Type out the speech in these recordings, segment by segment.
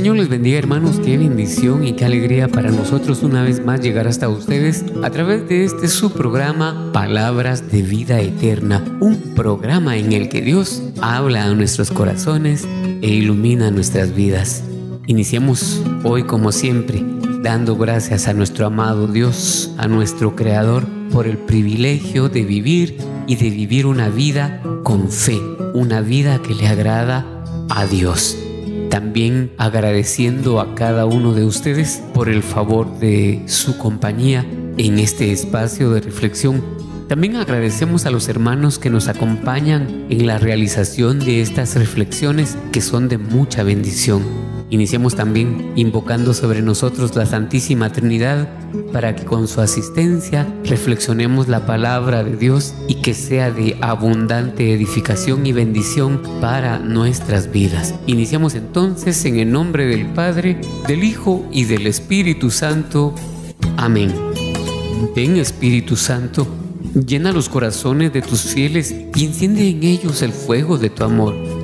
Señor les bendiga hermanos, qué bendición y qué alegría para nosotros una vez más llegar hasta ustedes a través de este su programa Palabras de Vida Eterna, un programa en el que Dios habla a nuestros corazones e ilumina nuestras vidas. Iniciamos hoy como siempre dando gracias a nuestro amado Dios, a nuestro Creador, por el privilegio de vivir y de vivir una vida con fe, una vida que le agrada a Dios. También agradeciendo a cada uno de ustedes por el favor de su compañía en este espacio de reflexión. También agradecemos a los hermanos que nos acompañan en la realización de estas reflexiones que son de mucha bendición. Iniciamos también invocando sobre nosotros la Santísima Trinidad para que con su asistencia reflexionemos la palabra de Dios y que sea de abundante edificación y bendición para nuestras vidas. Iniciamos entonces en el nombre del Padre, del Hijo y del Espíritu Santo. Amén. Ven Espíritu Santo, llena los corazones de tus fieles y enciende en ellos el fuego de tu amor.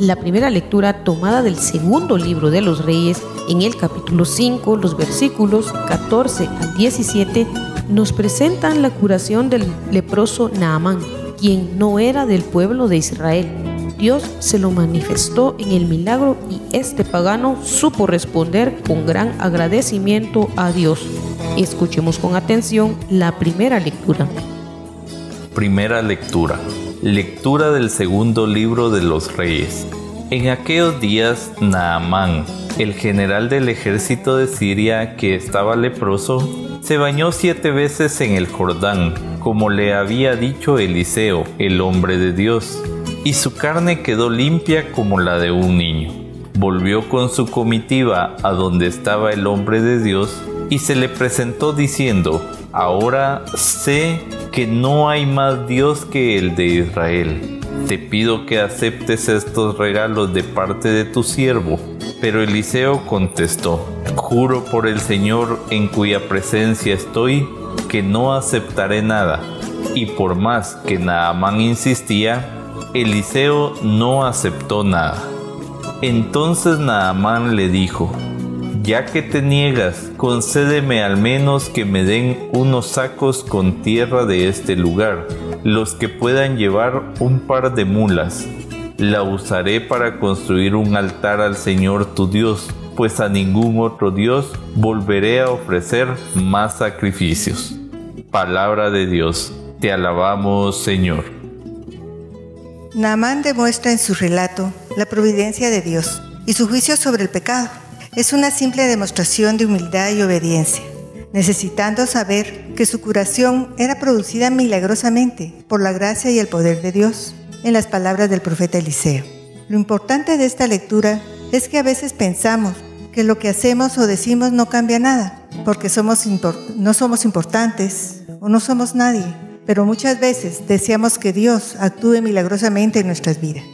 La primera lectura tomada del segundo libro de los Reyes en el capítulo 5, los versículos 14 al 17 nos presentan la curación del leproso Naamán, quien no era del pueblo de Israel. Dios se lo manifestó en el milagro y este pagano supo responder con gran agradecimiento a Dios. Escuchemos con atención la primera lectura. Primera lectura. Lectura del segundo libro de los reyes. En aquellos días, Naamán, el general del ejército de Siria que estaba leproso, se bañó siete veces en el Jordán, como le había dicho Eliseo, el hombre de Dios, y su carne quedó limpia como la de un niño. Volvió con su comitiva a donde estaba el hombre de Dios y se le presentó diciendo, Ahora sé que no hay más Dios que el de Israel. Te pido que aceptes estos regalos de parte de tu siervo. Pero Eliseo contestó, Juro por el Señor en cuya presencia estoy, que no aceptaré nada. Y por más que Naamán insistía, Eliseo no aceptó nada. Entonces Naamán le dijo, ya que te niegas, concédeme al menos que me den unos sacos con tierra de este lugar, los que puedan llevar un par de mulas. La usaré para construir un altar al Señor tu Dios, pues a ningún otro Dios volveré a ofrecer más sacrificios. Palabra de Dios, te alabamos Señor. Naamán demuestra en su relato la providencia de Dios y su juicio sobre el pecado es una simple demostración de humildad y obediencia, necesitando saber que su curación era producida milagrosamente por la gracia y el poder de Dios, en las palabras del profeta Eliseo. Lo importante de esta lectura es que a veces pensamos que lo que hacemos o decimos no cambia nada, porque somos no somos importantes o no somos nadie, pero muchas veces deseamos que Dios actúe milagrosamente en nuestras vidas.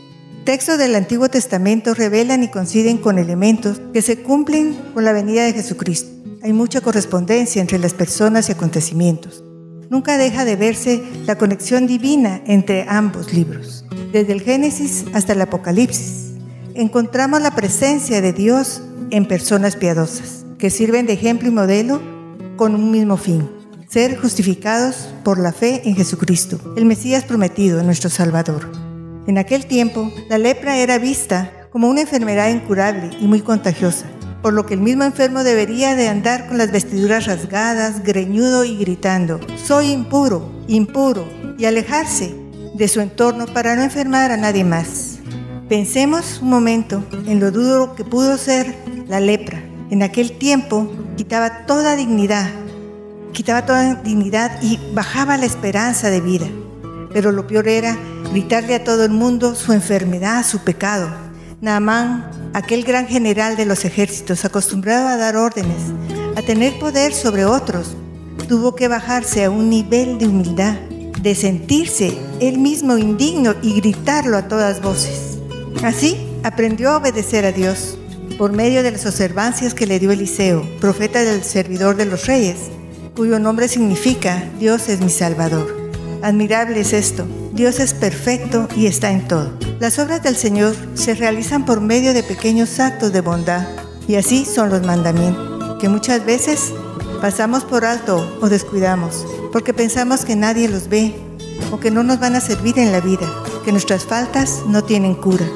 Textos del Antiguo Testamento revelan y coinciden con elementos que se cumplen con la venida de Jesucristo. Hay mucha correspondencia entre las personas y acontecimientos. Nunca deja de verse la conexión divina entre ambos libros. desde el Génesis hasta el Apocalipsis. Encontramos la presencia de Dios en personas piadosas, que sirven de ejemplo y modelo con un mismo fin, ser justificados por la fe en Jesucristo, el Mesías prometido, nuestro Salvador. En aquel tiempo, la lepra era vista como una enfermedad incurable y muy contagiosa, por lo que el mismo enfermo debería de andar con las vestiduras rasgadas, greñudo y gritando, soy impuro, impuro, y alejarse de su entorno para no enfermar a nadie más. Pensemos un momento en lo duro que pudo ser la lepra. En aquel tiempo quitaba toda dignidad, quitaba toda dignidad y bajaba la esperanza de vida. Pero lo peor era gritarle a todo el mundo su enfermedad, su pecado. Naamán, aquel gran general de los ejércitos, acostumbrado a dar órdenes, a tener poder sobre otros, tuvo que bajarse a un nivel de humildad de sentirse él mismo indigno y gritarlo a todas voces. Así aprendió a obedecer a Dios por medio de las observancias que le dio Eliseo, profeta del servidor de los reyes, cuyo nombre significa Dios es mi Salvador. Admirable es esto, Dios es perfecto y está en todo. Las obras del Señor se realizan por medio de pequeños actos de bondad y así son los mandamientos, que muchas veces pasamos por alto o descuidamos, porque pensamos que nadie los ve o que no nos van a servir en la vida, que nuestras faltas no tienen cura.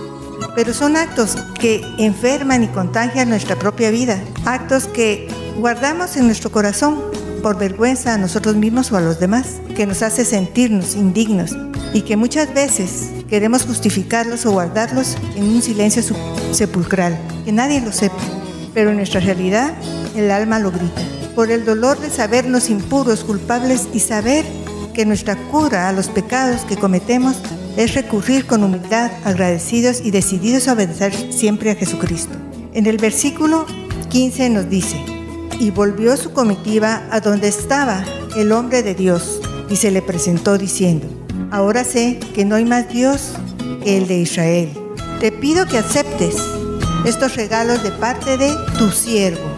Pero son actos que enferman y contagian nuestra propia vida, actos que guardamos en nuestro corazón por vergüenza a nosotros mismos o a los demás, que nos hace sentirnos indignos y que muchas veces queremos justificarlos o guardarlos en un silencio sepulcral, que nadie lo sepa, pero en nuestra realidad el alma lo grita por el dolor de sabernos impuros, culpables y saber que nuestra cura a los pecados que cometemos es recurrir con humildad, agradecidos y decididos a obedecer siempre a Jesucristo. En el versículo 15 nos dice, y volvió su comitiva a donde estaba el hombre de Dios y se le presentó diciendo, ahora sé que no hay más Dios que el de Israel. Te pido que aceptes estos regalos de parte de tu siervo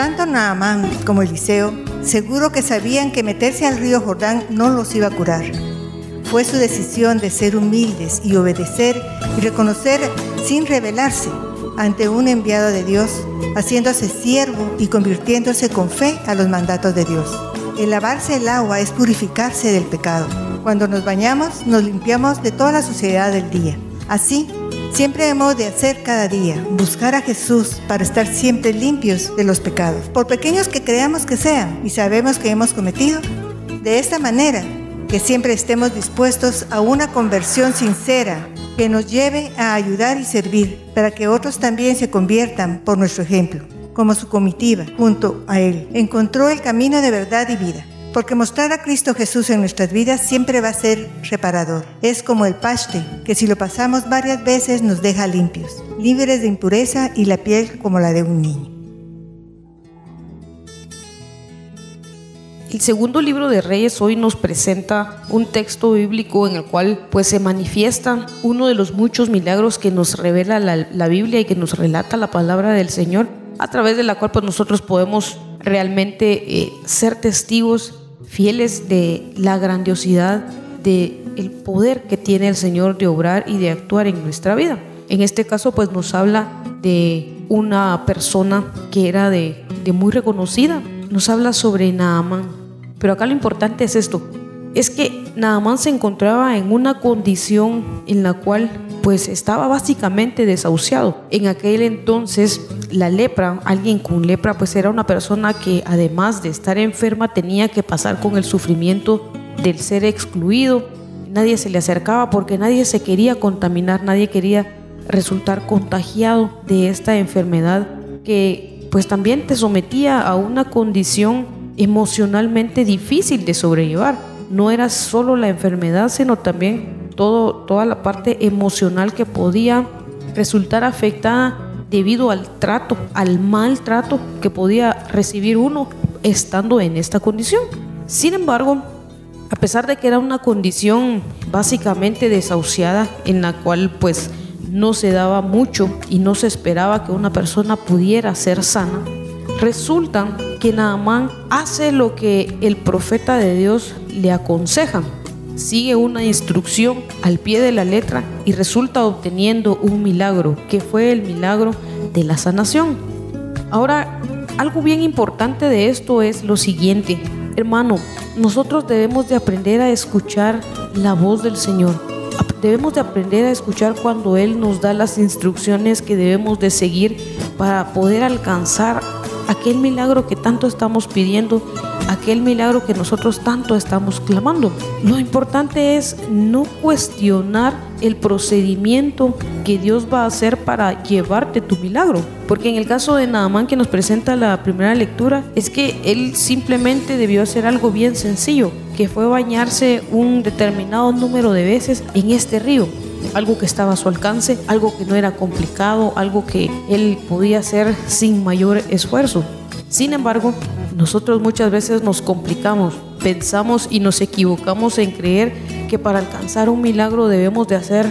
tanto Naamán como Eliseo seguro que sabían que meterse al río Jordán no los iba a curar. Fue su decisión de ser humildes y obedecer y reconocer sin rebelarse ante un enviado de Dios, haciéndose siervo y convirtiéndose con fe a los mandatos de Dios. El lavarse el agua es purificarse del pecado. Cuando nos bañamos, nos limpiamos de toda la suciedad del día. Así, Siempre hemos de hacer cada día, buscar a Jesús para estar siempre limpios de los pecados, por pequeños que creamos que sean y sabemos que hemos cometido. De esta manera, que siempre estemos dispuestos a una conversión sincera que nos lleve a ayudar y servir para que otros también se conviertan por nuestro ejemplo, como su comitiva junto a Él. Encontró el camino de verdad y vida porque mostrar a Cristo Jesús en nuestras vidas siempre va a ser reparador. Es como el paste, que si lo pasamos varias veces nos deja limpios, libres de impureza y la piel como la de un niño. El segundo libro de Reyes hoy nos presenta un texto bíblico en el cual pues se manifiesta uno de los muchos milagros que nos revela la, Biblia y que nos relata la palabra del Señor, a través de la cual pues nosotros podemos realmente eh, ser testigos fieles de la grandiosidad de el poder que tiene el Señor de obrar y de actuar en nuestra vida. En este caso, pues nos habla de una persona que era de, de muy reconocida. Nos habla sobre Naamán. Pero acá lo importante es esto. Es que Naamán se encontraba en una condición en la cual pues estaba básicamente desahuciado. En aquel entonces la lepra, alguien con lepra, pues era una persona que además de estar enferma tenía que pasar con el sufrimiento del ser excluido. Nadie se le acercaba porque nadie se quería contaminar, nadie quería resultar contagiado de esta enfermedad que pues también te sometía a una condición emocionalmente difícil de sobrellevar. No era solo la enfermedad, sino también toda la parte emocional que podía resultar afectada debido al trato, al maltrato que podía recibir uno estando en esta condición. Sin embargo, a pesar de que era una condición básicamente desahuciada en la cual pues no se daba mucho y no se esperaba que una persona pudiera ser sana, resulta que Naamán hace lo que el profeta de Dios le aconseja sigue una instrucción al pie de la letra y resulta obteniendo un milagro, que fue el milagro de la sanación. Ahora, algo bien importante de esto es lo siguiente, hermano, nosotros debemos de aprender a escuchar la voz del Señor. Debemos de aprender a escuchar cuando Él nos da las instrucciones que debemos de seguir para poder alcanzar aquel milagro que tanto estamos pidiendo, aquel milagro que nosotros tanto estamos clamando. Lo importante es no cuestionar el procedimiento que Dios va a hacer para llevarte tu milagro. Porque en el caso de Naamán que nos presenta la primera lectura, es que él simplemente debió hacer algo bien sencillo, que fue bañarse un determinado número de veces en este río algo que estaba a su alcance, algo que no era complicado, algo que él podía hacer sin mayor esfuerzo. Sin embargo, nosotros muchas veces nos complicamos, pensamos y nos equivocamos en creer que para alcanzar un milagro debemos de hacer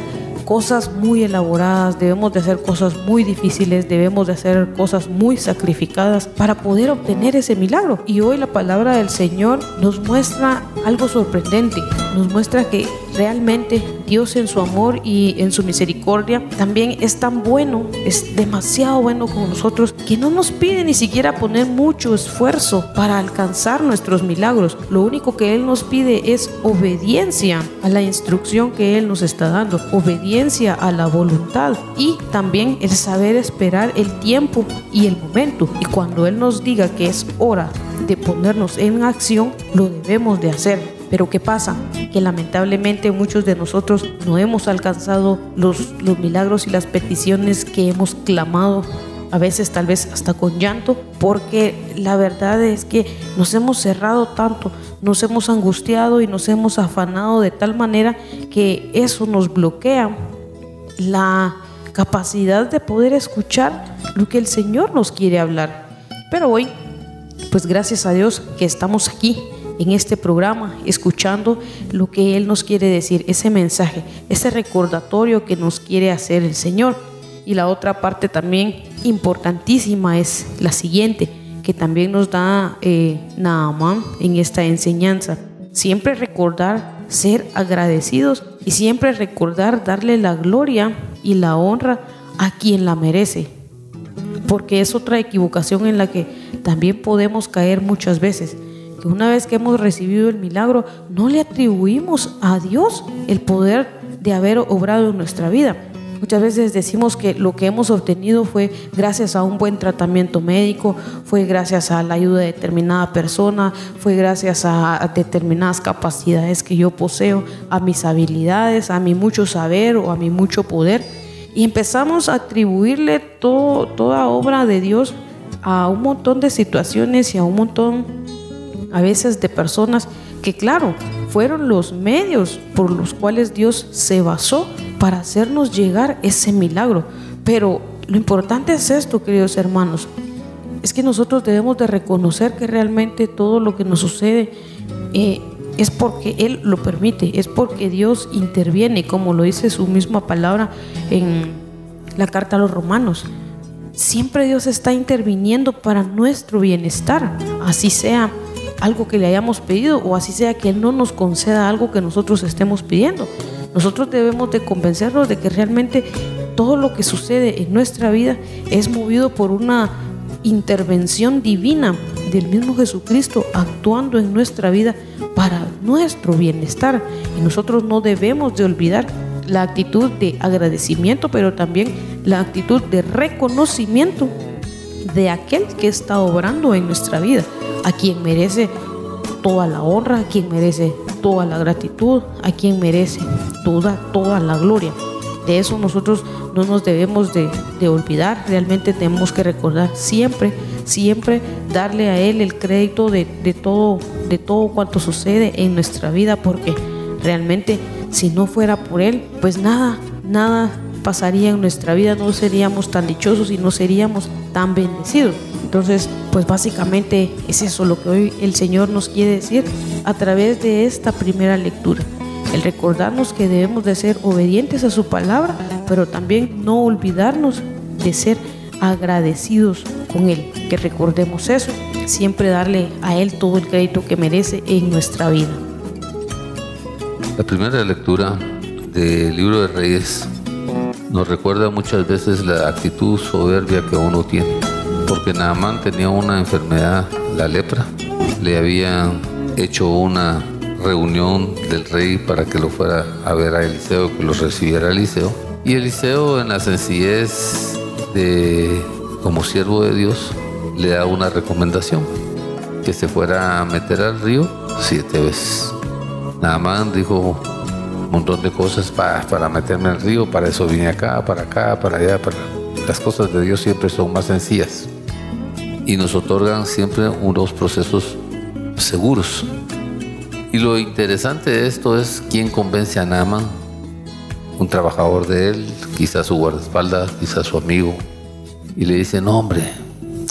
cosas muy elaboradas, debemos de hacer cosas muy difíciles, debemos de hacer cosas muy sacrificadas para poder obtener ese milagro. Y hoy la palabra del Señor nos muestra algo sorprendente, nos muestra que realmente Dios en su amor y en su misericordia también es tan bueno, es demasiado bueno con nosotros que no nos pide ni siquiera poner mucho esfuerzo para alcanzar nuestros milagros. Lo único que Él nos pide es obediencia a la instrucción que Él nos está dando, obediencia a la voluntad y también el saber esperar el tiempo y el momento. Y cuando Él nos diga que es hora de ponernos en acción, lo debemos de hacer pero ¿qué pasa? Que lamentablemente muchos de nosotros no hemos alcanzado los, los milagros y las peticiones que hemos clamado a veces tal vez hasta con llanto, porque la verdad es que nos hemos cerrado tanto, nos hemos angustiado y nos hemos afanado de tal manera que eso nos bloquea la capacidad de poder escuchar lo que el Señor nos quiere hablar. Pero hoy, pues gracias a Dios que estamos aquí en este programa, escuchando lo que Él nos quiere decir, ese mensaje, ese recordatorio que nos quiere hacer el Señor. Y la otra parte también importantísima es la siguiente, que también nos da eh, Naaman en esta enseñanza. Siempre recordar ser agradecidos y siempre recordar darle la gloria y la honra a quien la merece. Porque es otra equivocación en la que también podemos caer muchas veces que una vez que hemos recibido el milagro, no le atribuimos a Dios el poder de haber obrado en nuestra vida. Muchas veces decimos que lo que hemos obtenido fue gracias a un buen tratamiento médico, fue gracias a la ayuda de determinada persona, fue gracias a determinadas capacidades que yo poseo, a mis habilidades, a mi mucho saber o a mi mucho poder. Y empezamos a atribuirle toda obra de Dios a un montón de situaciones y a un montón a veces de personas que claro, fueron los medios por los cuales Dios se basó para hacernos llegar ese milagro. Pero lo importante es esto, queridos hermanos, es que nosotros debemos de reconocer que realmente todo lo que nos sucede eh, es porque Él lo permite, es porque Dios interviene, como lo dice su misma palabra en la carta a los romanos. Siempre Dios está interviniendo para nuestro bienestar, así sea algo que le hayamos pedido o así sea que Él no nos conceda algo que nosotros estemos pidiendo. Nosotros debemos de convencernos de que realmente todo lo que sucede en nuestra vida es movido por una intervención divina del mismo Jesucristo actuando en nuestra vida para nuestro bienestar. Y nosotros no debemos de olvidar la actitud de agradecimiento, pero también la actitud de reconocimiento de aquel que está obrando en nuestra vida a quien merece toda la honra, a quien merece toda la gratitud, a quien merece toda, toda la gloria. De eso nosotros no nos debemos de, olvidar, realmente tenemos que recordar siempre, siempre darle a Él el crédito de, de, todo, de todo cuanto sucede en nuestra vida, porque realmente si no fuera por Él, pues nada, nada pasaría en nuestra vida, no seríamos tan dichosos y no seríamos tan bendecidos. Entonces, pues básicamente es eso lo que hoy el Señor nos quiere decir a través de esta primera lectura. El recordarnos que debemos de ser obedientes a su palabra, pero también no olvidarnos de ser agradecidos con Él. Que recordemos eso, siempre darle a Él todo el crédito que merece en nuestra vida. La primera lectura del libro de Reyes nos recuerda muchas veces la actitud soberbia que uno tiene, porque Naamán tenía una enfermedad, la lepra, le habían hecho una reunión del rey para que lo fuera a ver a Eliseo, que lo recibiera Eliseo, y Eliseo en la sencillez de como siervo de Dios le da una recomendación, que se fuera a meter al río siete veces. Naamán dijo un montón de cosas para, para meterme al río, para eso vine acá, para acá, para allá, para... Las cosas de Dios siempre son más sencillas y nos otorgan siempre unos procesos seguros. Y lo interesante de esto es quién convence a Naaman, un trabajador de él, quizás su guardaespaldas, quizás su amigo, y le dice, no hombre,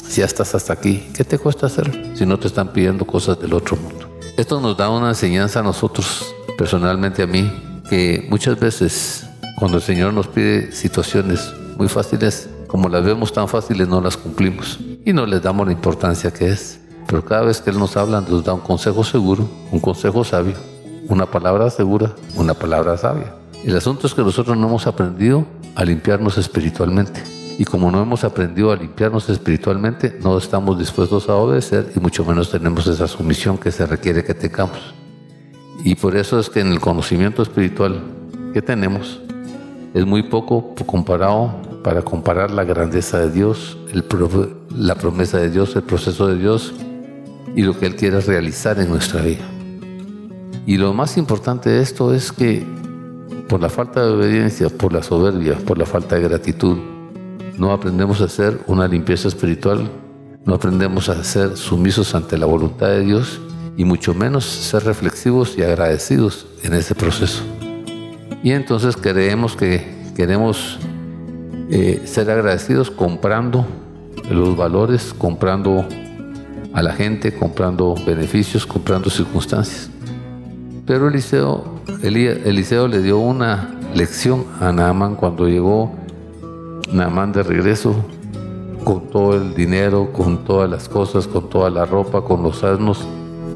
si ya estás hasta aquí, ¿qué te cuesta hacer si no te están pidiendo cosas del otro mundo? Esto nos da una enseñanza a nosotros, personalmente a mí, que muchas veces cuando el Señor nos pide situaciones muy fáciles, como las vemos tan fáciles, no las cumplimos y no les damos la importancia que es. Pero cada vez que Él nos habla, nos da un consejo seguro, un consejo sabio, una palabra segura, una palabra sabia. El asunto es que nosotros no hemos aprendido a limpiarnos espiritualmente. Y como no hemos aprendido a limpiarnos espiritualmente, no estamos dispuestos a obedecer y mucho menos tenemos esa sumisión que se requiere que tengamos. Y por eso es que en el conocimiento espiritual que tenemos es muy poco comparado para comparar la grandeza de Dios, el, la promesa de Dios, el proceso de Dios y lo que Él quiere realizar en nuestra vida. Y lo más importante de esto es que por la falta de obediencia, por la soberbia, por la falta de gratitud, no aprendemos a hacer una limpieza espiritual, no aprendemos a ser sumisos ante la voluntad de Dios y mucho menos ser reflexivos y agradecidos en ese proceso. Y entonces creemos que queremos eh, ser agradecidos comprando los valores, comprando a la gente, comprando beneficios, comprando circunstancias. Pero Eliseo, Eliseo le dio una lección a Naaman cuando llegó Naamán de regreso con todo el dinero, con todas las cosas, con toda la ropa, con los asnos.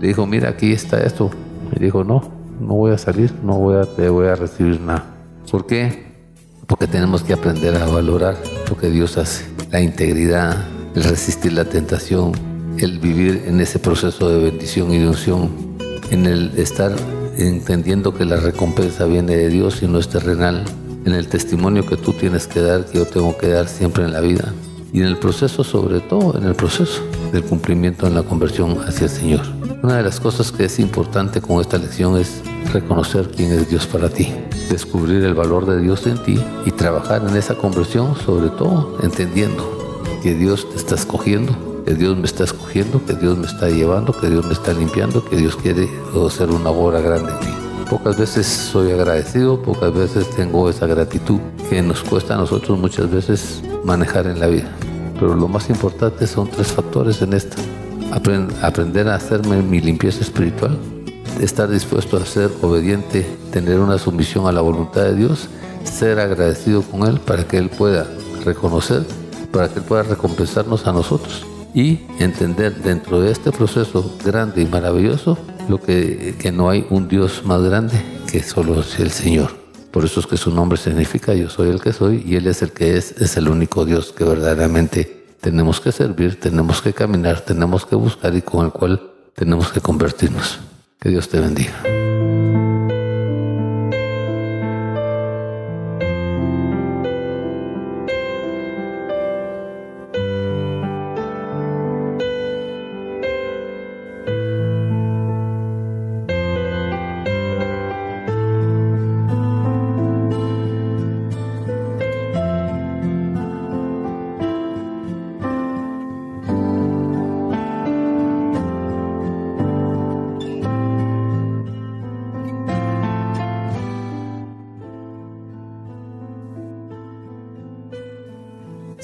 Le dijo, mira, aquí está esto. Y dijo, no, no voy a salir, no voy a, te voy a recibir nada. ¿Por qué? Porque tenemos que aprender a valorar lo que Dios hace. La integridad, el resistir la tentación, el vivir en ese proceso de bendición y de unción, en el estar entendiendo que la recompensa viene de Dios y no es terrenal, en el testimonio que tú tienes que dar, que yo tengo que dar siempre en la vida, y en el proceso, sobre todo en el proceso del cumplimiento en la conversión hacia el Señor. Una de las cosas que es importante con esta lección es reconocer quién es Dios para ti, descubrir el valor de Dios en ti y trabajar en esa conversión, sobre todo entendiendo que Dios te está escogiendo, que Dios me está escogiendo, que Dios me está llevando, que Dios me está limpiando, que Dios quiere hacer una obra grande en mí. Pocas veces soy agradecido, pocas veces tengo esa gratitud que nos cuesta a nosotros muchas veces manejar en la vida. Pero lo más importante son tres factores en esta. aprender a hacerme mi limpieza espiritual, estar dispuesto a ser obediente, tener una sumisión a la voluntad de Dios, ser agradecido con Él para que Él pueda reconocer, para que Él pueda recompensarnos a nosotros y entender dentro de este proceso grande y maravilloso lo que, que no hay un Dios más grande que solo el Señor. Por eso es que su nombre significa yo soy el que soy y Él es el que es, es el único Dios que verdaderamente tenemos que servir, tenemos que caminar, tenemos que buscar y con el cual tenemos que convertirnos. Que Dios te bendiga.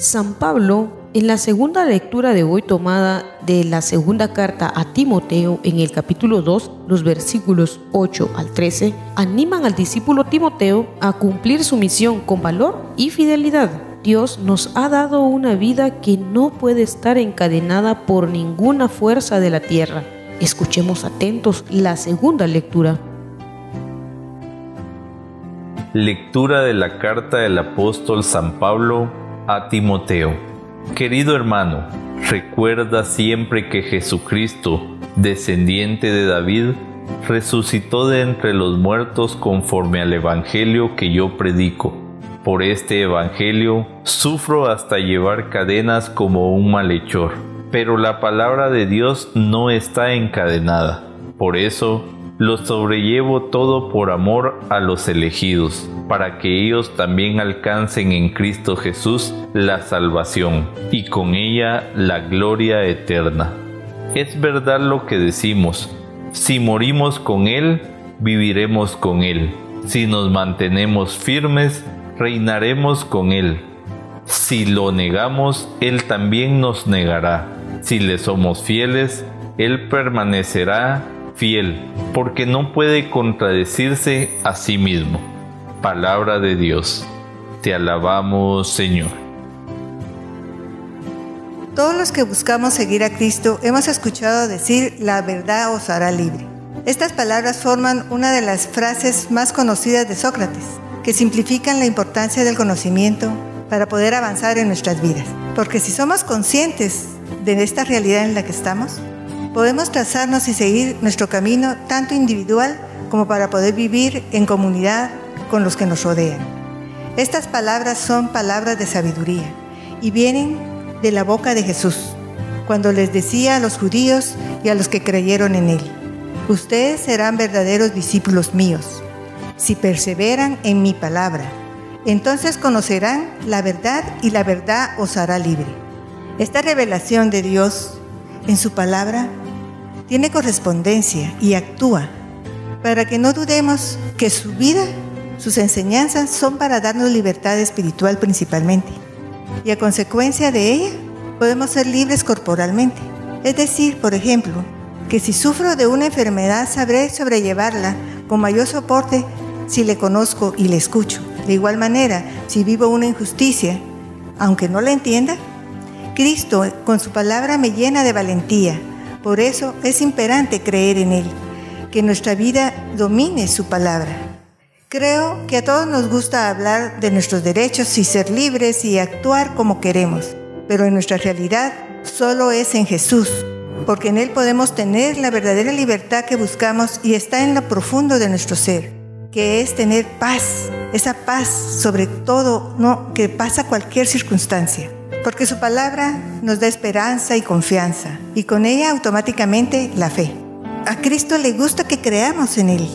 San Pablo, en la segunda lectura de hoy tomada de la segunda carta a Timoteo en el capítulo 2, los versículos 8 al 13, animan al discípulo Timoteo a cumplir su misión con valor y fidelidad. Dios nos ha dado una vida que no puede estar encadenada por ninguna fuerza de la tierra. Escuchemos atentos la segunda lectura. Lectura de la carta del apóstol San Pablo a Timoteo. Querido hermano, recuerda siempre que Jesucristo, descendiente de David, resucitó de entre los muertos conforme al Evangelio que yo predico. Por este Evangelio sufro hasta llevar cadenas como un malhechor, pero la palabra de Dios no está encadenada. Por eso lo sobrellevo todo por amor a los elegidos, para que ellos también alcancen en Cristo Jesús la salvación y con ella la gloria eterna. Es verdad lo que decimos, si morimos con Él, viviremos con Él, si nos mantenemos firmes, reinaremos con Él. Si lo negamos, Él también nos negará. Si le somos fieles, Él permanecerá fiel, porque no puede contradecirse a sí mismo. Palabra de Dios. Te alabamos, Señor. Todos los que buscamos seguir a Cristo hemos escuchado decir, la verdad os hará libre. Estas palabras forman una de las frases más conocidas de Sócrates, que simplifican la importancia del conocimiento para poder avanzar en nuestras vidas. Porque si somos conscientes de esta realidad en la que estamos, podemos trazarnos y seguir nuestro camino tanto individual como para poder vivir en comunidad con los que nos rodean. Estas palabras son palabras de sabiduría y vienen de la boca de Jesús, cuando les decía a los judíos y a los que creyeron en Él, ustedes serán verdaderos discípulos míos, si perseveran en mi palabra. Entonces conocerán la verdad y la verdad os hará libre. Esta revelación de Dios en su palabra tiene correspondencia y actúa para que no dudemos que su vida, sus enseñanzas son para darnos libertad espiritual principalmente. Y a consecuencia de ella, podemos ser libres corporalmente. Es decir, por ejemplo, que si sufro de una enfermedad sabré sobrellevarla con mayor soporte si le conozco y le escucho. De igual manera, si vivo una injusticia, aunque no la entienda, Cristo con su palabra me llena de valentía. Por eso es imperante creer en Él, que nuestra vida domine su palabra. Creo que a todos nos gusta hablar de nuestros derechos y ser libres y actuar como queremos, pero en nuestra realidad solo es en Jesús, porque en Él podemos tener la verdadera libertad que buscamos y está en lo profundo de nuestro ser, que es tener paz, esa paz sobre todo no que pasa cualquier circunstancia porque su palabra nos da esperanza y confianza, y con ella automáticamente la fe. A Cristo le gusta que creamos en Él,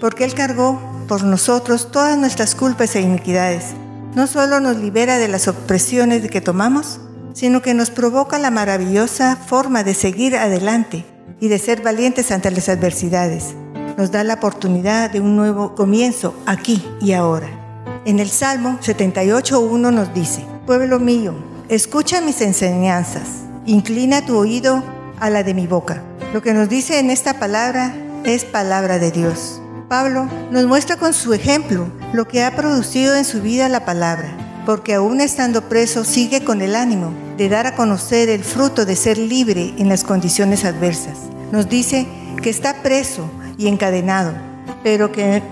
porque Él cargó por nosotros todas nuestras culpas e iniquidades. No solo nos libera de las opresiones que tomamos, sino que nos provoca la maravillosa forma de seguir adelante y de ser valientes ante las adversidades. Nos da la oportunidad de un nuevo comienzo aquí y ahora. En el Salmo 78.1 nos dice, Pueblo mío, escucha mis enseñanzas, inclina tu oído a la de mi boca. Lo que nos dice en esta palabra es palabra de Dios. Pablo nos muestra con su ejemplo lo que ha producido en su vida la palabra, porque aún estando preso sigue con el ánimo de dar a conocer el fruto de ser libre en las condiciones adversas. Nos dice que está preso y encadenado, pero que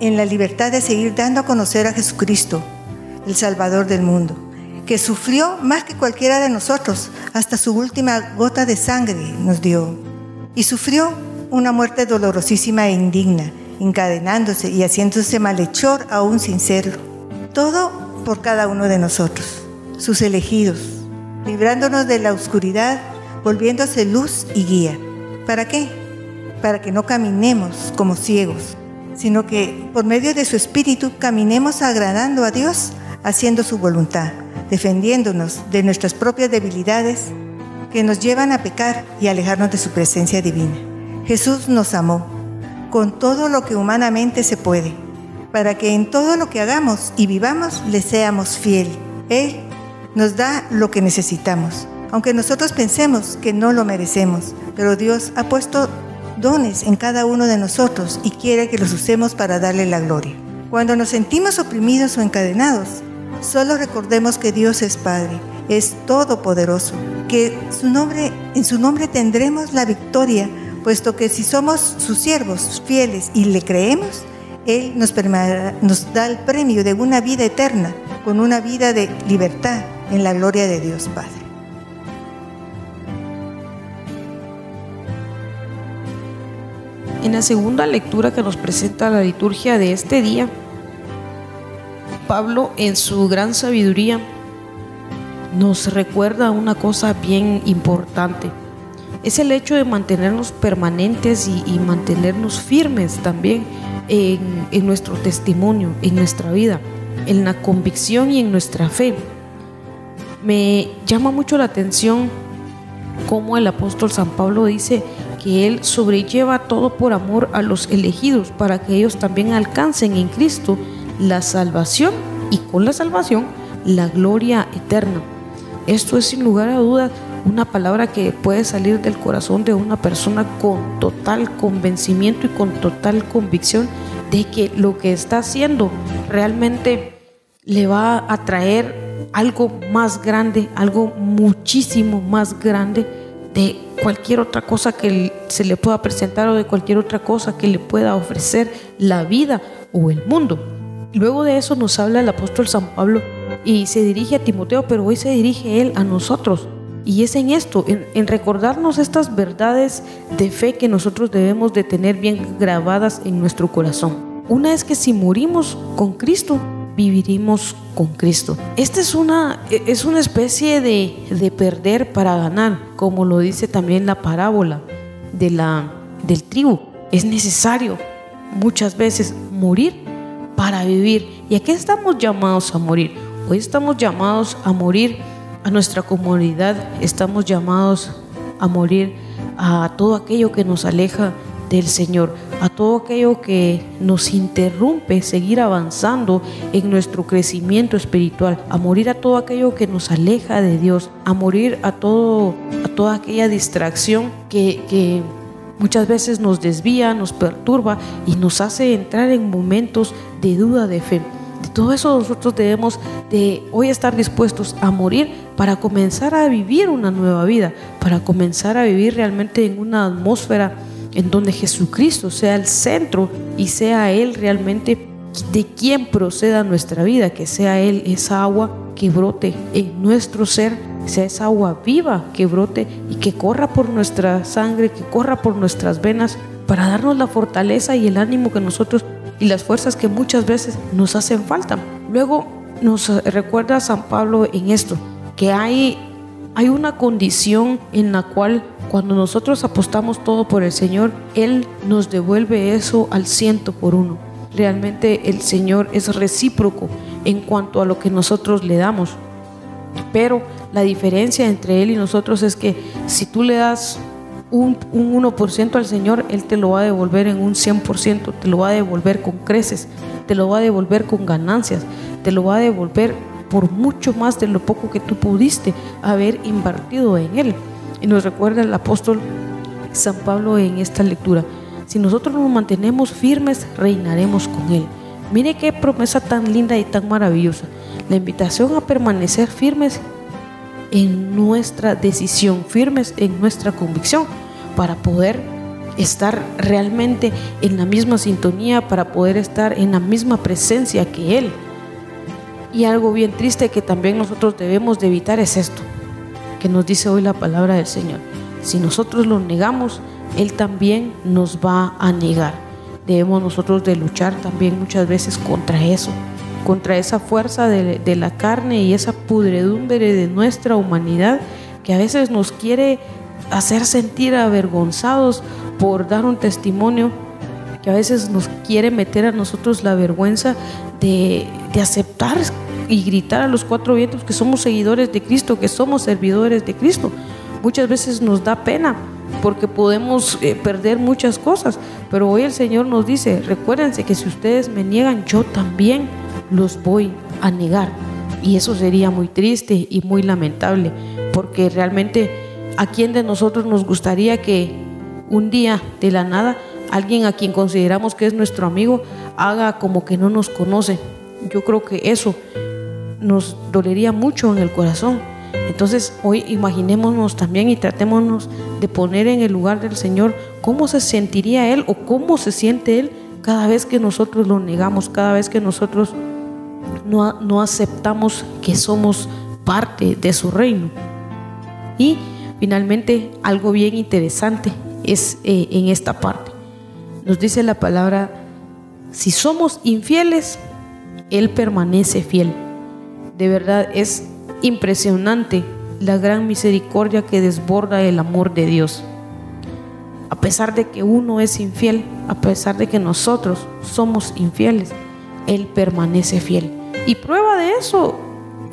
en la libertad de seguir dando a conocer a Jesucristo, el Salvador del mundo que sufrió más que cualquiera de nosotros, hasta su última gota de sangre nos dio. Y sufrió una muerte dolorosísima e indigna, encadenándose y haciéndose malhechor aún sin serlo. Todo por cada uno de nosotros, sus elegidos, librándonos de la oscuridad, volviéndose luz y guía. ¿Para qué? Para que no caminemos como ciegos, sino que por medio de su espíritu caminemos agradando a Dios, haciendo su voluntad defendiéndonos de nuestras propias debilidades que nos llevan a pecar y alejarnos de su presencia divina. Jesús nos amó con todo lo que humanamente se puede, para que en todo lo que hagamos y vivamos le seamos fiel. Él nos da lo que necesitamos, aunque nosotros pensemos que no lo merecemos, pero Dios ha puesto dones en cada uno de nosotros y quiere que los usemos para darle la gloria. Cuando nos sentimos oprimidos o encadenados, Solo recordemos que Dios es Padre, es todopoderoso, que su nombre, en su nombre tendremos la victoria, puesto que si somos sus siervos fieles y le creemos, Él nos, nos da el premio de una vida eterna, con una vida de libertad en la gloria de Dios Padre. En la segunda lectura que nos presenta la liturgia de este día, Pablo en su gran sabiduría nos recuerda una cosa bien importante. Es el hecho de mantenernos permanentes y, mantenernos firmes también en, en nuestro testimonio, en nuestra vida, en la convicción y en nuestra fe. Me llama mucho la atención cómo el apóstol San Pablo dice que él sobrelleva todo por amor a los elegidos para que ellos también alcancen en Cristo la salvación y con la salvación la gloria eterna. Esto es sin lugar a dudas una palabra que puede salir del corazón de una persona con total convencimiento y con total convicción de que lo que está haciendo realmente le va a traer algo más grande, algo muchísimo más grande de cualquier otra cosa que se le pueda presentar o de cualquier otra cosa que le pueda ofrecer la vida o el mundo. Luego de eso nos habla el apóstol San Pablo y se dirige a Timoteo, pero hoy se dirige él a nosotros. Y es en esto, en, recordarnos estas verdades de fe que nosotros debemos de tener bien grabadas en nuestro corazón. Una es que si morimos con Cristo, viviremos con Cristo. Esta es una, es una especie de, de perder para ganar, como lo dice también la parábola de la, del tribu. Es necesario muchas veces morir para vivir. ¿Y a qué estamos llamados a morir? Hoy estamos llamados a morir a nuestra comunidad, estamos llamados a morir a todo aquello que nos aleja del Señor, a todo aquello que nos interrumpe seguir avanzando en nuestro crecimiento espiritual, a morir a todo aquello que nos aleja de Dios, a morir a todo a toda aquella distracción que, que Muchas veces nos desvía, nos perturba y nos hace entrar en momentos de duda de fe. De todo eso nosotros debemos de hoy estar dispuestos a morir para comenzar a vivir una nueva vida, para comenzar a vivir realmente en una atmósfera en donde Jesucristo sea el centro y sea Él realmente de quien proceda nuestra vida, que sea Él esa agua que brote en nuestro ser sea esa agua viva que brote y que corra por nuestra sangre, que corra por nuestras venas, para darnos la fortaleza y el ánimo que nosotros y las fuerzas que muchas veces nos hacen falta. Luego nos recuerda San Pablo en esto, que hay, hay una condición en la cual cuando nosotros apostamos todo por el Señor, Él nos devuelve eso al ciento por uno. Realmente el Señor es recíproco en cuanto a lo que nosotros le damos. Pero la diferencia entre Él y nosotros es que si tú le das un, 1% al Señor, Él te lo va a devolver en un 100%, te lo va a devolver con creces, te lo va a devolver con ganancias, te lo va a devolver por mucho más de lo poco que tú pudiste haber invertido en Él. Y nos recuerda el apóstol San Pablo en esta lectura. Si nosotros nos mantenemos firmes, reinaremos con Él. Mire qué promesa tan linda y tan maravillosa la invitación a permanecer firmes en nuestra decisión, firmes en nuestra convicción, para poder estar realmente en la misma sintonía, para poder estar en la misma presencia que Él. Y algo bien triste que también nosotros debemos de evitar es esto, que nos dice hoy la palabra del Señor. Si nosotros lo negamos, Él también nos va a negar. Debemos nosotros de luchar también muchas veces contra eso contra esa fuerza de, la carne y esa pudredumbre de nuestra humanidad que a veces nos quiere hacer sentir avergonzados por dar un testimonio, que a veces nos quiere meter a nosotros la vergüenza de, aceptar y gritar a los cuatro vientos que somos seguidores de Cristo, que somos servidores de Cristo. Muchas veces nos da pena porque podemos eh, perder muchas cosas, pero hoy el Señor nos dice, recuérdense que si ustedes me niegan, yo también los voy a negar. Y eso sería muy triste y muy lamentable, porque realmente a quién de nosotros nos gustaría que un día de la nada alguien a quien consideramos que es nuestro amigo haga como que no nos conoce. Yo creo que eso nos dolería mucho en el corazón. Entonces hoy imaginémonos también y tratémonos de poner en el lugar del Señor cómo se sentiría Él o cómo se siente Él cada vez que nosotros lo negamos, cada vez que nosotros no, no aceptamos que somos parte de su reino. Y finalmente, algo bien interesante es eh, en esta parte. Nos dice la palabra, si somos infieles, Él permanece fiel. De verdad es impresionante la gran misericordia que desborda el amor de Dios. A pesar de que uno es infiel, a pesar de que nosotros somos infieles, Él permanece fiel. Y prueba de eso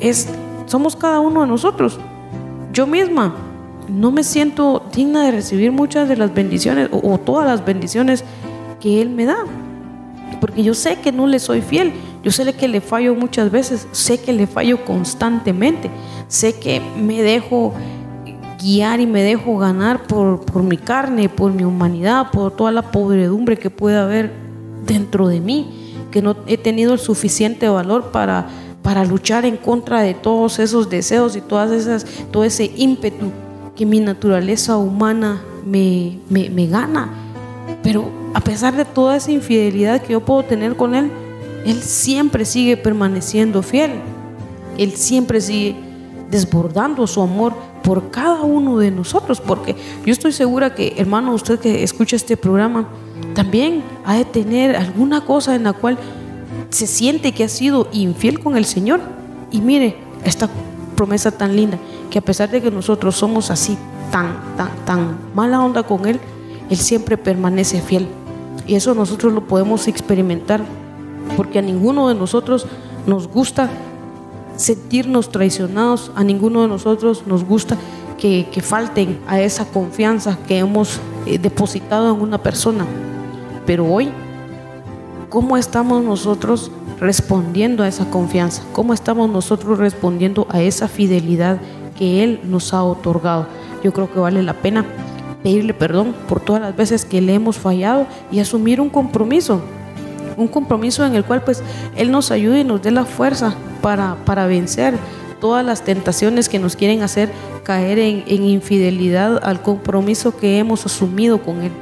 es, somos cada uno de nosotros. Yo misma no me siento digna de recibir muchas de las bendiciones o, o todas las bendiciones que Él me da. Porque yo sé que no le soy fiel. Yo sé que le fallo muchas veces. Sé que le fallo constantemente. Sé que me dejo guiar y me dejo ganar por, por mi carne, por mi humanidad, por toda la podredumbre que puede haber dentro de mí. Que no he tenido el suficiente valor para, para luchar en contra de todos esos deseos y todas esas, todo ese ímpetu que mi naturaleza humana me, me, me gana. Pero a pesar de toda esa infidelidad que yo puedo tener con Él, Él siempre sigue permaneciendo fiel. Él siempre sigue desbordando su amor por cada uno de nosotros, porque yo estoy segura que, hermano, usted que escucha este programa, también ha de tener alguna cosa en la cual se siente que ha sido infiel con el Señor. Y mire, esta promesa tan linda, que a pesar de que nosotros somos así, tan, tan, tan mala onda con Él, Él siempre permanece fiel. Y eso nosotros lo podemos experimentar, porque a ninguno de nosotros nos gusta sentirnos traicionados, a ninguno de nosotros nos gusta que, que falten a esa confianza que hemos eh, depositado en una persona. Pero hoy, ¿cómo estamos nosotros respondiendo a esa confianza? ¿Cómo estamos nosotros respondiendo a esa fidelidad que Él nos ha otorgado? Yo creo que vale la pena pedirle perdón por todas las veces que le hemos fallado y asumir un compromiso, un compromiso en el cual pues Él nos ayude y nos dé la fuerza para, para vencer todas las tentaciones que nos quieren hacer caer en, en infidelidad al compromiso que hemos asumido con Él.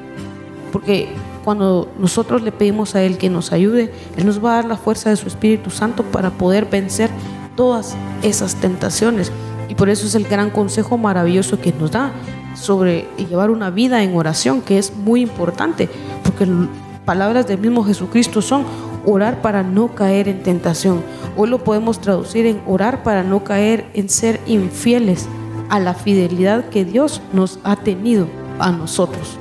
Porque cuando nosotros le pedimos a Él que nos ayude, Él nos va a dar la fuerza de su Espíritu Santo para poder vencer todas esas tentaciones. Y por eso es el gran consejo maravilloso que nos da sobre llevar una vida en oración, que es muy importante, porque palabras del mismo Jesucristo son orar para no caer en tentación. Hoy lo podemos traducir en orar para no caer en ser infieles a la fidelidad que Dios nos ha tenido a nosotros.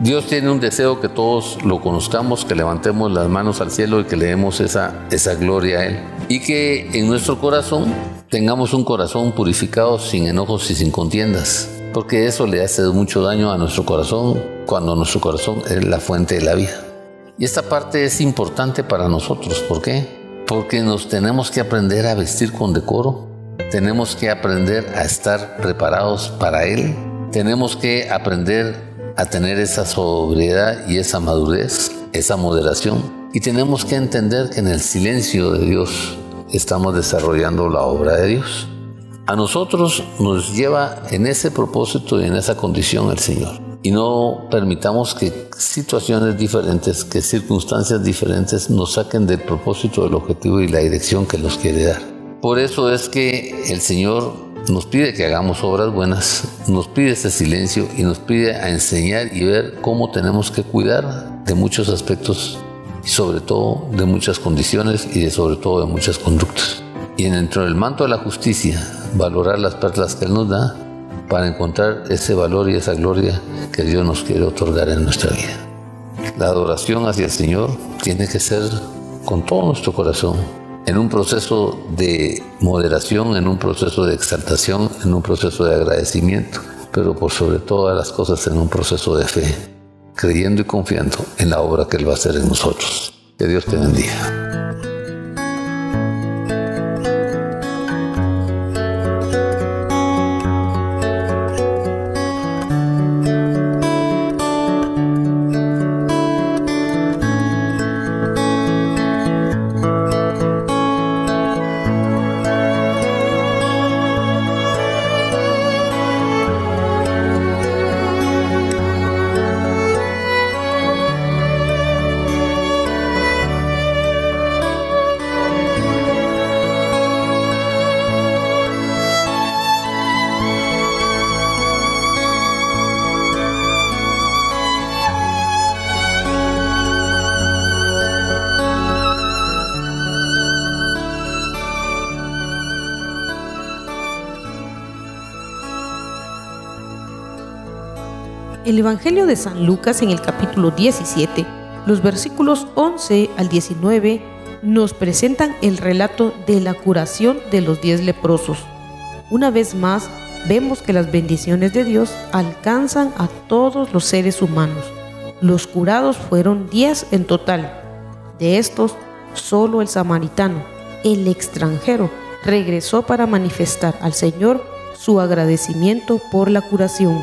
Dios tiene un deseo que todos lo conozcamos, que levantemos las manos al cielo y que le demos esa, esa gloria a Él. Y que en nuestro corazón tengamos un corazón purificado sin enojos y sin contiendas. Porque eso le hace mucho daño a nuestro corazón cuando nuestro corazón es la fuente de la vida. Y esta parte es importante para nosotros. ¿Por qué? Porque nos tenemos que aprender a vestir con decoro. Tenemos que aprender a estar preparados para Él. Tenemos que aprender a tener esa sobriedad y esa madurez, esa moderación. Y tenemos que entender que en el silencio de Dios estamos desarrollando la obra de Dios. A nosotros nos lleva en ese propósito y en esa condición el Señor. Y no permitamos que situaciones diferentes, que circunstancias diferentes nos saquen del propósito, del objetivo y la dirección que nos quiere dar. Por eso es que el Señor nos pide que hagamos obras buenas, nos pide ese silencio y nos pide a enseñar y ver cómo tenemos que cuidar de muchos aspectos sobre todo de muchas condiciones y de sobre todo de muchas conductas. Y dentro del manto de la justicia, valorar las perlas que Él nos da para encontrar ese valor y esa gloria que Dios nos quiere otorgar en nuestra vida. La adoración hacia el Señor tiene que ser con todo nuestro corazón, en un proceso de moderación, en un proceso de exaltación, en un proceso de agradecimiento, pero por sobre todas las cosas en un proceso de fe, creyendo y confiando en la obra que Él va a hacer en nosotros. Que Dios te bendiga. Evangelio de San Lucas en el capítulo 17, los versículos 11 al 19, nos presentan el relato de la curación de los diez leprosos. Una vez más, vemos que las bendiciones de Dios alcanzan a todos los seres humanos. Los curados fueron diez en total. De estos, solo el samaritano, el extranjero, regresó para manifestar al Señor su agradecimiento por la curación.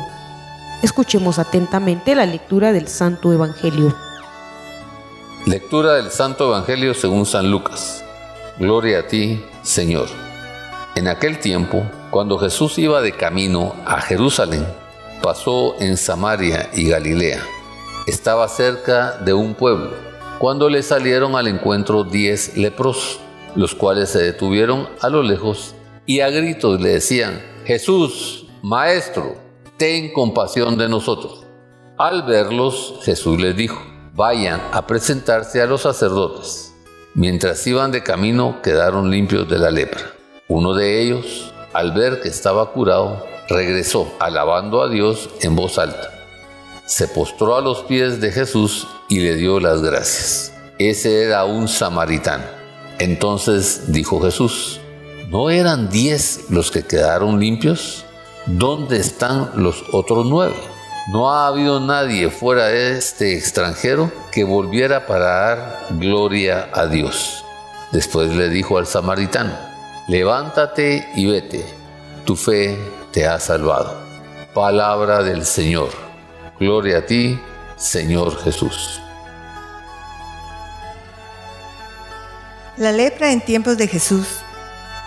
Escuchemos atentamente la lectura del Santo Evangelio. Lectura del Santo Evangelio según San Lucas. Gloria a ti, Señor. En aquel tiempo, cuando Jesús iba de camino a Jerusalén, pasó en Samaria y Galilea. Estaba cerca de un pueblo, cuando le salieron al encuentro diez leprosos, los cuales se detuvieron a lo lejos y a gritos le decían, Jesús, Maestro, ten compasión de nosotros. Al verlos, Jesús les dijo, vayan a presentarse a los sacerdotes. Mientras iban de camino, quedaron limpios de la lepra. Uno de ellos, al ver que estaba curado, regresó alabando a Dios en voz alta. Se postró a los pies de Jesús y le dio las gracias. Ese era un samaritano. Entonces dijo Jesús, ¿no eran diez los que quedaron limpios? ¿Dónde están los otros nueve? No ha habido nadie fuera de este extranjero que volviera para dar gloria a Dios. Después le dijo al samaritano, levántate y vete, tu fe te ha salvado. Palabra del Señor. Gloria a ti, Señor Jesús. La lepra en tiempos de Jesús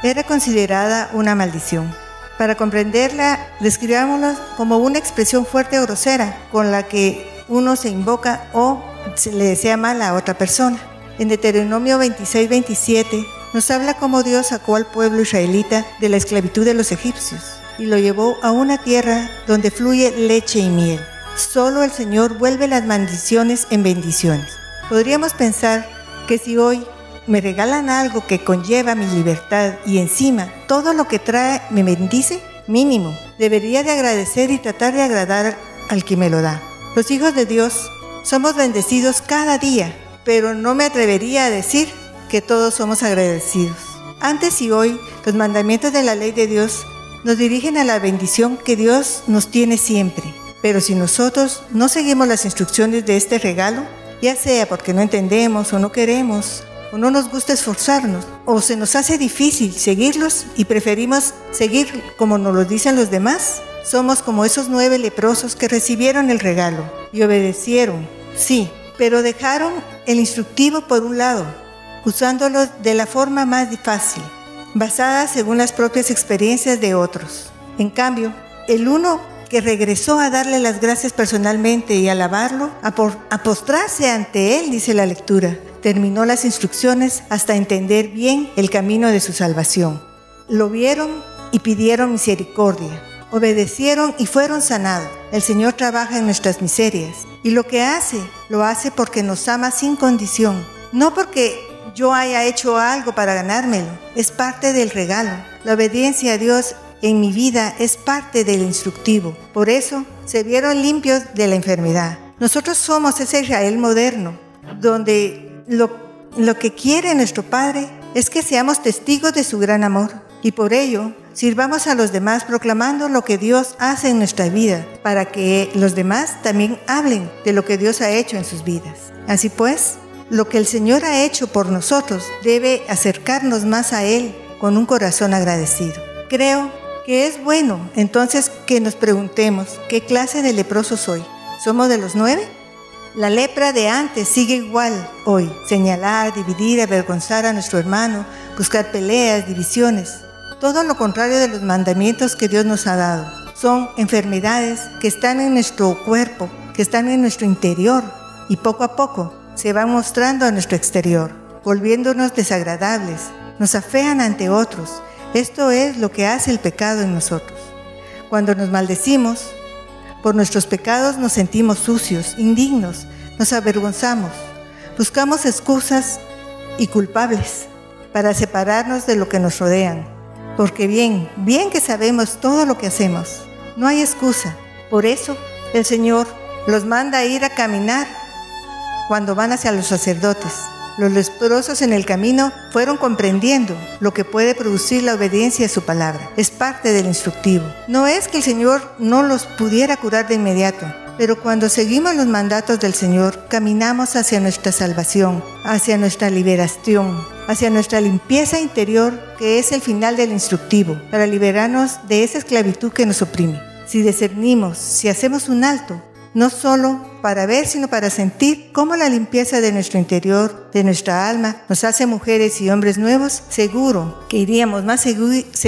era considerada una maldición. Para comprenderla, describámosla como una expresión fuerte o grosera con la que uno se invoca o se le desea mal a otra persona. En Deuteronomio 26-27 nos habla cómo Dios sacó al pueblo israelita de la esclavitud de los egipcios y lo llevó a una tierra donde fluye leche y miel. Solo el Señor vuelve las maldiciones en bendiciones. Podríamos pensar que si hoy me regalan algo que conlleva mi libertad y encima todo lo que trae me bendice, mínimo, debería de agradecer y tratar de agradar al que me lo da. Los hijos de Dios somos bendecidos cada día, pero no me atrevería a decir que todos somos agradecidos. Antes y hoy, los mandamientos de la ley de Dios nos dirigen a la bendición que Dios nos tiene siempre. Pero si nosotros no seguimos las instrucciones de este regalo, ya sea porque no entendemos o no queremos, o no nos gusta esforzarnos, o se nos hace difícil seguirlos y preferimos seguir como nos lo dicen los demás, somos como esos nueve leprosos que recibieron el regalo y obedecieron, sí, pero dejaron el instructivo por un lado, usándolo de la forma más fácil, basada según las propias experiencias de otros. En cambio, el uno que regresó a darle las gracias personalmente y alabarlo, a, postrarse ante él, dice la lectura, terminó las instrucciones hasta entender bien el camino de su salvación. Lo vieron y pidieron misericordia. Obedecieron y fueron sanados. El Señor trabaja en nuestras miserias y lo que hace, lo hace porque nos ama sin condición, no porque yo haya hecho algo para ganármelo, es parte del regalo. La obediencia a Dios en mi vida es parte del instructivo. Por eso se vieron limpios de la enfermedad. Nosotros somos ese Israel moderno, donde lo, que quiere nuestro Padre es que seamos testigos de su gran amor y por ello sirvamos a los demás proclamando lo que Dios hace en nuestra vida, para que los demás también hablen de lo que Dios ha hecho en sus vidas. Así pues, lo que el Señor ha hecho por nosotros debe acercarnos más a Él con un corazón agradecido. Creo que es bueno entonces que nos preguntemos, ¿qué clase de leproso soy? ¿Somos de los nueve? La lepra de antes sigue igual hoy. Señalar, dividir, avergonzar a nuestro hermano, buscar peleas, divisiones. Todo lo contrario de los mandamientos que Dios nos ha dado. Son enfermedades que están en nuestro cuerpo, que están en nuestro interior y poco a poco se van mostrando a nuestro exterior, volviéndonos desagradables, nos afean ante otros. Esto es lo que hace el pecado en nosotros. Cuando nos maldecimos, por nuestros pecados nos sentimos sucios, indignos, nos avergonzamos, buscamos excusas y culpables para separarnos de lo que nos rodean. Porque bien, bien que sabemos todo lo que hacemos, no hay excusa. Por eso El Señor los manda a ir a caminar cuando van hacia los sacerdotes. Los leprosos en el camino fueron comprendiendo lo que puede producir la obediencia a su palabra. Es parte del instructivo. No es que el Señor no los pudiera curar de inmediato, pero cuando seguimos los mandatos del Señor, caminamos hacia nuestra salvación, hacia nuestra liberación, hacia nuestra limpieza interior, que es el final del instructivo, para liberarnos de esa esclavitud que nos oprime. Si discernimos, si hacemos un alto, no solo para ver, sino para sentir cómo la limpieza de nuestro interior, de nuestra alma, nos hace mujeres y hombres nuevos, seguro que iríamos más,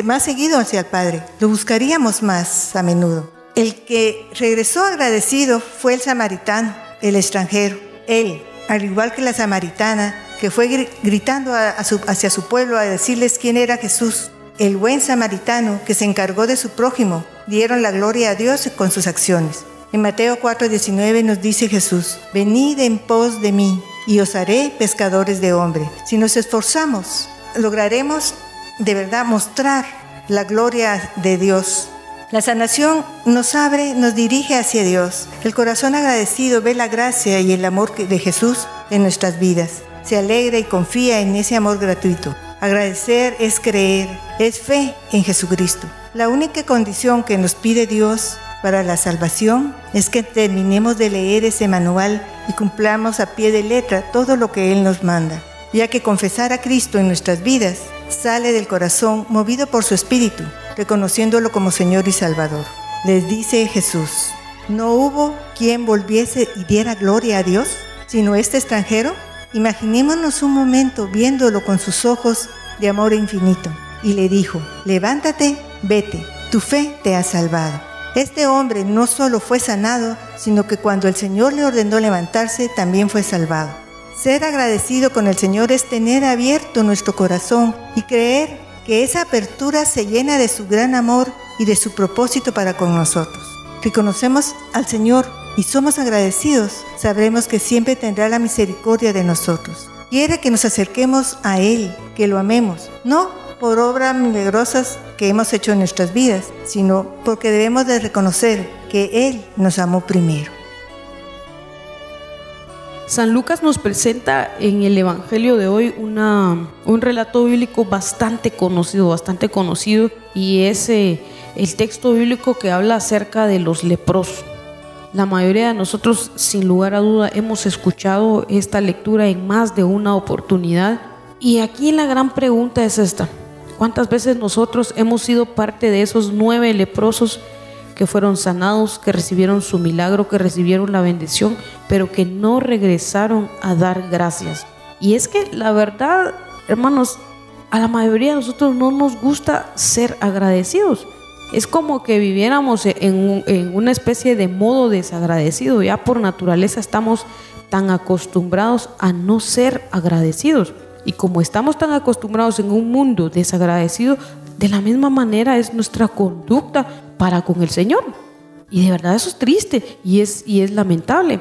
más seguido hacia el Padre, lo buscaríamos más a menudo. El que regresó agradecido fue el samaritano, el extranjero. Él, al igual que la samaritana, que fue gritando hacia su pueblo a decirles quién era Jesús, el buen samaritano que se encargó de su prójimo, dieron la gloria a Dios con sus acciones. En Mateo 4:19 nos dice Jesús, venid en pos de mí y os haré pescadores de hombre. Si nos esforzamos, lograremos de verdad mostrar la gloria de Dios. La sanación nos abre, nos dirige hacia Dios. El corazón agradecido ve la gracia y el amor de Jesús en nuestras vidas. Se alegra y confía en ese amor gratuito. Agradecer es creer, es fe en Jesucristo. La única condición que nos pide Dios para la salvación es que terminemos de leer ese manual y cumplamos a pie de letra todo lo que Él nos manda, ya que confesar a Cristo en nuestras vidas sale del corazón movido por su Espíritu, reconociéndolo como Señor y Salvador. Les dice Jesús, ¿no hubo quien volviese y diera gloria a Dios, sino este extranjero? Imaginémonos un momento viéndolo con sus ojos de amor infinito. Y le dijo, levántate, vete, tu fe te ha salvado. Este hombre no solo fue sanado, sino que cuando el Señor le ordenó levantarse, también fue salvado. Ser agradecido con el Señor es tener abierto nuestro corazón y creer que esa apertura se llena de su gran amor y de su propósito para con nosotros. Si conocemos al Señor y somos agradecidos, sabremos que siempre tendrá la misericordia de nosotros. Quiere que nos acerquemos a Él, que lo amemos, no por obras milagrosas que hemos hecho en nuestras vidas, sino porque debemos de reconocer que Él nos amó primero. San Lucas nos presenta en el Evangelio de hoy una, un relato bíblico bastante conocido, bastante conocido, y es eh, el texto bíblico que habla acerca de los leprosos. La mayoría de nosotros, sin lugar a duda, hemos escuchado esta lectura en más de una oportunidad. Y aquí la gran pregunta es esta. ¿Cuántas veces nosotros hemos sido parte de esos nueve leprosos que fueron sanados, que recibieron su milagro, que recibieron la bendición, pero que no regresaron a dar gracias? Y es que la verdad, hermanos, a la mayoría de nosotros no nos gusta ser agradecidos. Es como que viviéramos en, una especie de modo desagradecido. Ya por naturaleza estamos tan acostumbrados a no ser agradecidos. Y como estamos tan acostumbrados en un mundo desagradecido, de la misma manera es nuestra conducta para con el Señor. Y de verdad eso es triste y es, y es lamentable.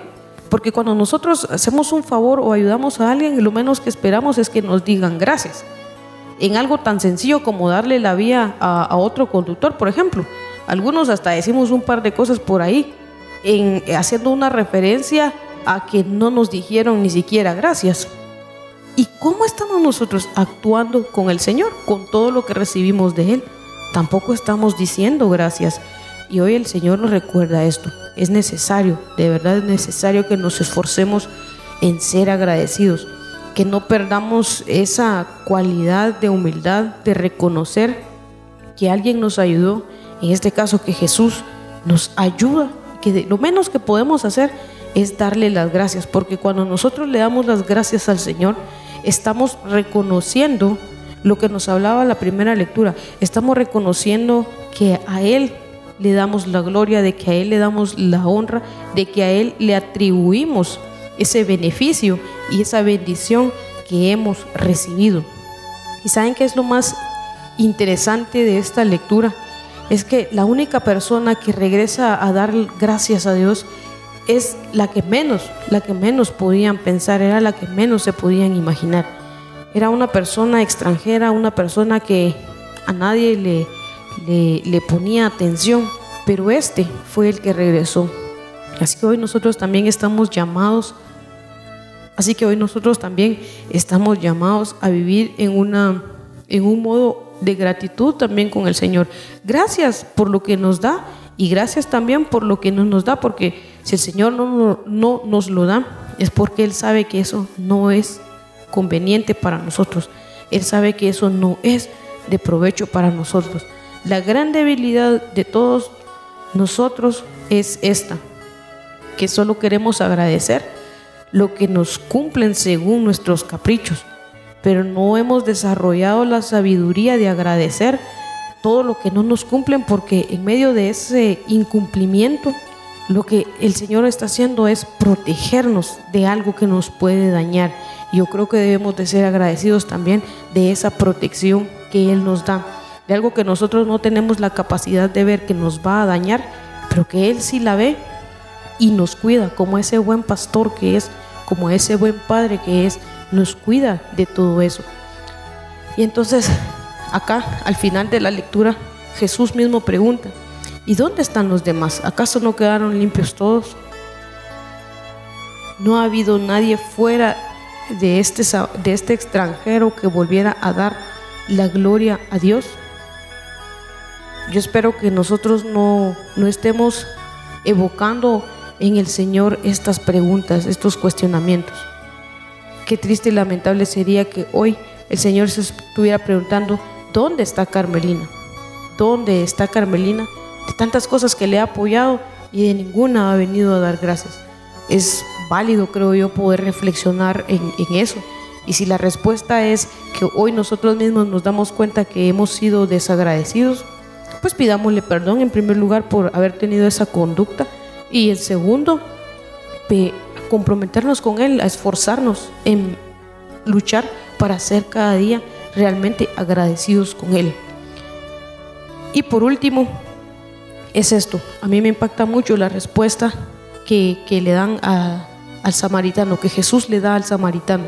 Porque cuando nosotros hacemos un favor o ayudamos a alguien, lo menos que esperamos es que nos digan gracias. En algo tan sencillo como darle la vía a, a otro conductor, por ejemplo. Algunos hasta decimos un par de cosas por ahí, en, haciendo una referencia a que no nos dijeron ni siquiera gracias. ¿Y cómo estamos nosotros actuando con el Señor, con todo lo que recibimos de Él? Tampoco estamos diciendo gracias. Y hoy el Señor nos recuerda esto. Es necesario, de verdad es necesario que nos esforcemos en ser agradecidos, que no perdamos esa cualidad de humildad, de reconocer que alguien nos ayudó, en este caso que Jesús nos ayuda, que lo menos que podemos hacer es darle las gracias, porque cuando nosotros le damos las gracias al Señor, estamos reconociendo lo que nos hablaba la primera lectura, estamos reconociendo que a Él le damos la gloria, de que a Él le damos la honra, de que a Él le atribuimos ese beneficio y esa bendición que hemos recibido. ¿Y saben qué es lo más interesante de esta lectura? Es que la única persona que regresa a dar gracias a Dios es la que menos, la que menos podían pensar, era la que menos se podían imaginar. Era una persona extranjera, una persona que a nadie le, le, ponía atención, pero este fue el que regresó. Así que hoy nosotros también estamos llamados, así que hoy nosotros también estamos llamados a vivir en, una, en un modo de gratitud también con el Señor. Gracias por lo que nos da y gracias también por lo que no nos da, porque si el Señor no, no nos lo da, es porque Él sabe que eso no es conveniente para nosotros. Él sabe que eso no es de provecho para nosotros. La gran debilidad de todos nosotros es esta, que solo queremos agradecer lo que nos cumplen según nuestros caprichos, pero no hemos desarrollado la sabiduría de agradecer todo lo que no nos cumplen porque en medio de ese incumplimiento lo que el Señor está haciendo es protegernos de algo que nos puede dañar. Yo creo que debemos de ser agradecidos también de esa protección que Él nos da, de algo que nosotros no tenemos la capacidad de ver que nos va a dañar, pero que Él sí la ve y nos cuida, como ese buen pastor que es, como ese buen padre que es, nos cuida de todo eso. Y entonces, acá, al final de la lectura, Jesús mismo pregunta, ¿Y dónde están los demás? ¿Acaso no quedaron limpios todos? No ha habido nadie fuera de este, de este extranjero que volviera a dar la gloria a Dios. Yo espero que nosotros no, no estemos evocando en el Señor estas preguntas, estos cuestionamientos. Qué triste y lamentable sería que hoy el Señor se estuviera preguntando, ¿dónde está Carmelina? ¿Dónde está Carmelina? De tantas cosas que le ha apoyado y de ninguna ha venido a dar gracias. Es válido, creo yo, poder reflexionar en, eso. Y si la respuesta es que hoy nosotros mismos nos damos cuenta que hemos sido desagradecidos, pues pidámosle perdón en primer lugar por haber tenido esa conducta y en segundo, comprometernos con Él, a esforzarnos en luchar para ser cada día realmente agradecidos con Él. Y por último, es esto. A mí me impacta mucho la respuesta que, le dan al samaritano, que Jesús le da al samaritano,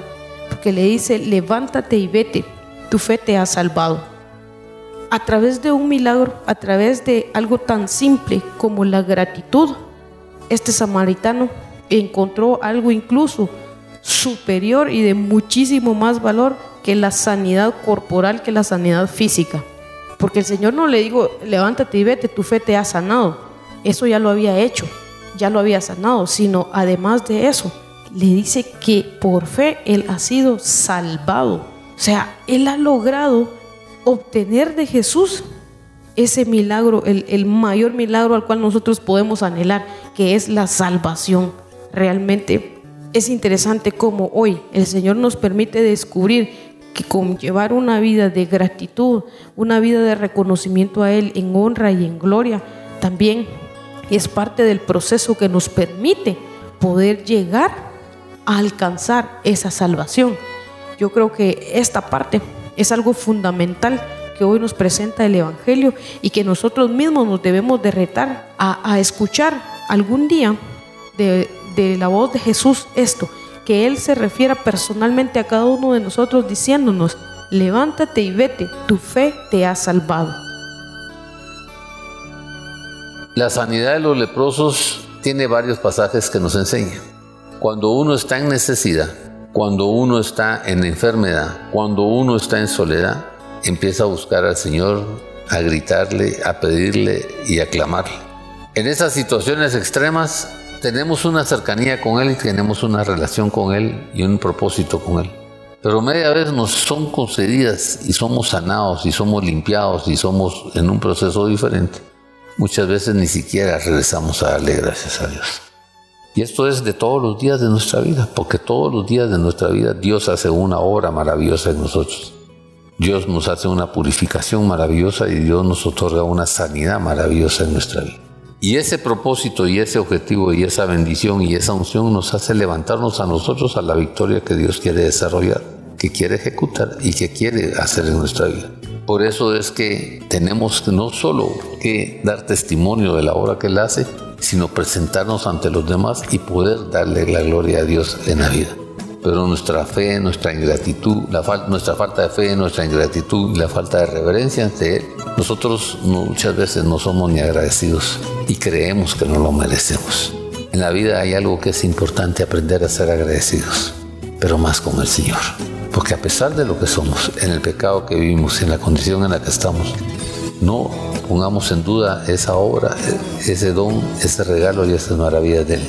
porque le dice, levántate y vete, tu fe te ha salvado. A través de un milagro, a través de algo tan simple como la gratitud, este samaritano encontró algo incluso superior y de muchísimo más valor que la sanidad corporal, que la sanidad física. Porque el Señor no le dijo, levántate y vete, tu fe te ha sanado. Eso ya lo había hecho, ya lo había sanado, sino además de eso, le dice que por fe Él ha sido salvado. O sea, Él ha logrado obtener de Jesús ese milagro, el, el, mayor milagro al cual nosotros podemos anhelar, que es la salvación. Realmente es interesante cómo hoy el Señor nos permite descubrir que con llevar una vida de gratitud, una vida de reconocimiento a Él en honra y en gloria, también es parte del proceso que nos permite poder llegar a alcanzar esa salvación. Yo creo que esta parte es algo fundamental que hoy nos presenta el Evangelio y que nosotros mismos nos debemos de retar a, escuchar algún día de la voz de Jesús esto, que Él se refiera personalmente a cada uno de nosotros diciéndonos, levántate y vete, tu fe te ha salvado. La sanidad de los leprosos tiene varios pasajes que nos enseñan. Cuando uno está en necesidad, cuando uno está en enfermedad, cuando uno está en soledad, empieza a buscar al Señor, a gritarle, a pedirle y a clamarle. En esas situaciones extremas, tenemos una cercanía con Él y tenemos una relación con Él y un propósito con Él. Pero media vez nos son concedidas y somos sanados y somos limpiados y somos en un proceso diferente. Muchas veces ni siquiera regresamos a darle gracias a Dios. Y esto es de todos los días de nuestra vida, porque todos los días de nuestra vida Dios hace una obra maravillosa en nosotros. Dios nos hace una purificación maravillosa y Dios nos otorga una sanidad maravillosa en nuestra vida. Y ese propósito y ese objetivo y esa bendición y esa unción nos hace levantarnos a nosotros a la victoria que Dios quiere desarrollar, que quiere ejecutar y que quiere hacer en nuestra vida. Por eso es que tenemos no solo que dar testimonio de la obra que Él hace, sino presentarnos ante los demás y poder darle la gloria a Dios en la vida pero nuestra fe, nuestra ingratitud, nuestra falta de fe, nuestra ingratitud y la falta de reverencia ante Él, nosotros muchas veces no somos ni agradecidos y creemos que no lo merecemos. En la vida hay algo que es importante aprender a ser agradecidos, pero más con el Señor. Porque a pesar de lo que somos, en el pecado que vivimos, en la condición en la que estamos, no pongamos en duda esa obra, ese don, ese regalo y esas maravillas de Él.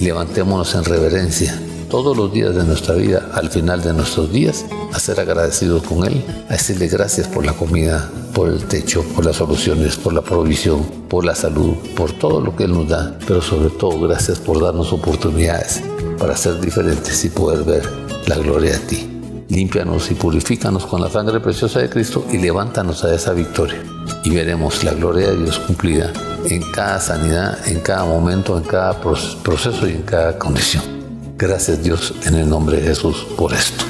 Levantémonos en reverencia todos los días de nuestra vida, al final de nuestros días, a ser agradecidos con Él, a decirle gracias por la comida, por el techo, por las soluciones, por la provisión, por la salud, por todo lo que Él nos da, pero sobre todo gracias por darnos oportunidades para ser diferentes y poder ver la gloria de ti. Límpianos y purifícanos con la sangre preciosa de Cristo y levántanos a esa victoria. Y veremos la gloria de Dios cumplida en cada sanidad, en cada momento, en cada proceso y en cada condición. Gracias Dios en el nombre de Jesús por esto.